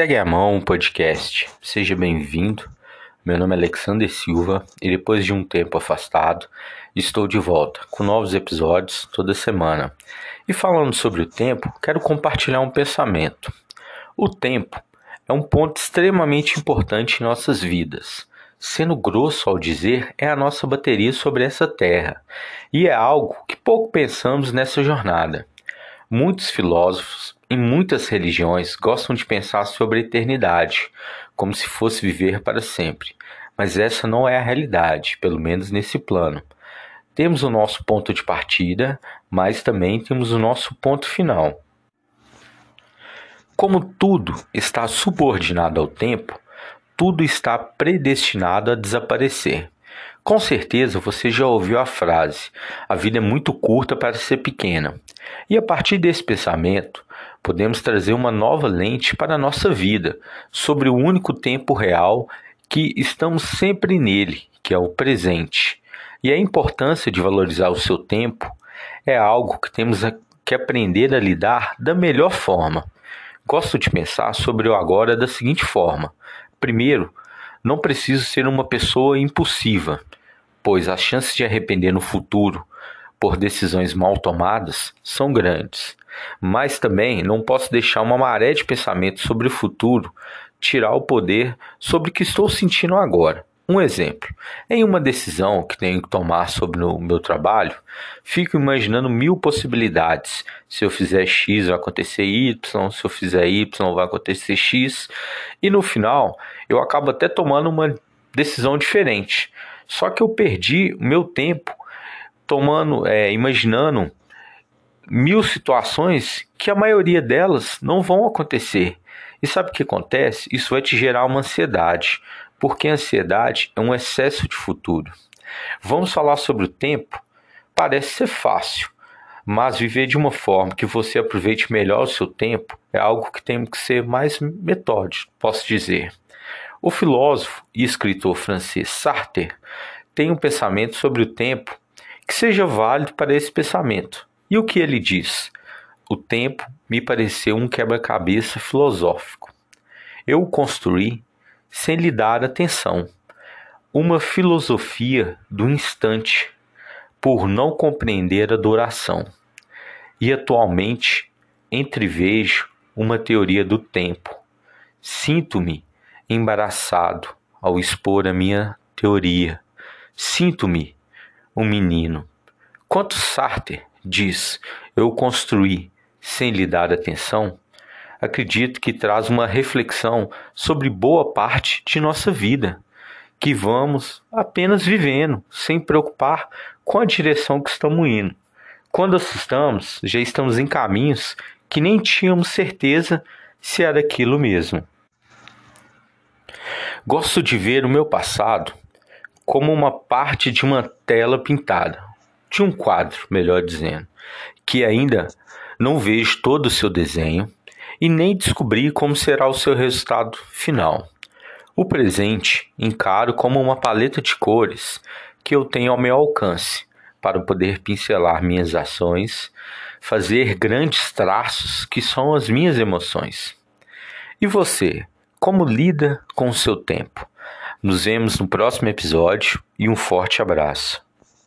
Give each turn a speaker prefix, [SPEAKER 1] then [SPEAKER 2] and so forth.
[SPEAKER 1] Segue a Mão podcast. Seja bem-vindo. Meu nome é Alexander Silva e depois de um tempo afastado, estou de volta com novos episódios toda semana. E falando sobre o tempo, quero compartilhar um pensamento. O tempo é um ponto extremamente importante em nossas vidas. Sendo grosso ao dizer, é a nossa bateria sobre essa terra, e é algo que pouco pensamos nessa jornada. Muitos filósofos em muitas religiões gostam de pensar sobre a eternidade, como se fosse viver para sempre, mas essa não é a realidade, pelo menos nesse plano. Temos o nosso ponto de partida, mas também temos o nosso ponto final. Como tudo está subordinado ao tempo, tudo está predestinado a desaparecer. Com certeza você já ouviu a frase: a vida é muito curta para ser pequena. E a partir desse pensamento, podemos trazer uma nova lente para a nossa vida, sobre o único tempo real que estamos sempre nele, que é o presente. E a importância de valorizar o seu tempo é algo que temos que aprender a lidar da melhor forma. Gosto de pensar sobre o agora da seguinte forma: primeiro, não preciso ser uma pessoa impulsiva, pois as chances de arrepender no futuro por decisões mal tomadas são grandes. Mas também não posso deixar uma maré de pensamento sobre o futuro tirar o poder sobre o que estou sentindo agora. Um exemplo: em uma decisão que tenho que tomar sobre o meu trabalho, fico imaginando mil possibilidades. Se eu fizer X, vai acontecer Y, se eu fizer Y, vai acontecer X, e no final eu acabo até tomando uma decisão diferente. Só que eu perdi meu tempo tomando, é, imaginando mil situações que a maioria delas não vão acontecer. E sabe o que acontece? Isso vai te gerar uma ansiedade, porque a ansiedade é um excesso de futuro. Vamos falar sobre o tempo? Parece ser fácil, mas viver de uma forma que você aproveite melhor o seu tempo é algo que tem que ser mais metódico, posso dizer. O filósofo e escritor francês Sartre tem um pensamento sobre o tempo que seja válido para esse pensamento. E o que ele diz? O tempo me pareceu um quebra-cabeça filosófico. Eu o construí sem lhe dar atenção. Uma filosofia do instante, por não compreender a duração. E atualmente entrevejo uma teoria do tempo. Sinto-me embaraçado ao expor a minha teoria. Sinto-me um menino. Quanto Sartre diz: Eu construí sem lhe dar atenção, acredito que traz uma reflexão sobre boa parte de nossa vida, que vamos apenas vivendo, sem preocupar com a direção que estamos indo. Quando assustamos, já estamos em caminhos que nem tínhamos certeza se era aquilo mesmo. Gosto de ver o meu passado como uma parte de uma tela pintada, de um quadro, melhor dizendo, que ainda não vejo todo o seu desenho e nem descobri como será o seu resultado final. O presente encaro como uma paleta de cores que eu tenho ao meu alcance para poder pincelar minhas ações, fazer grandes traços que são as minhas emoções. E você, como lida com o seu tempo? Nos vemos no próximo episódio e um forte abraço.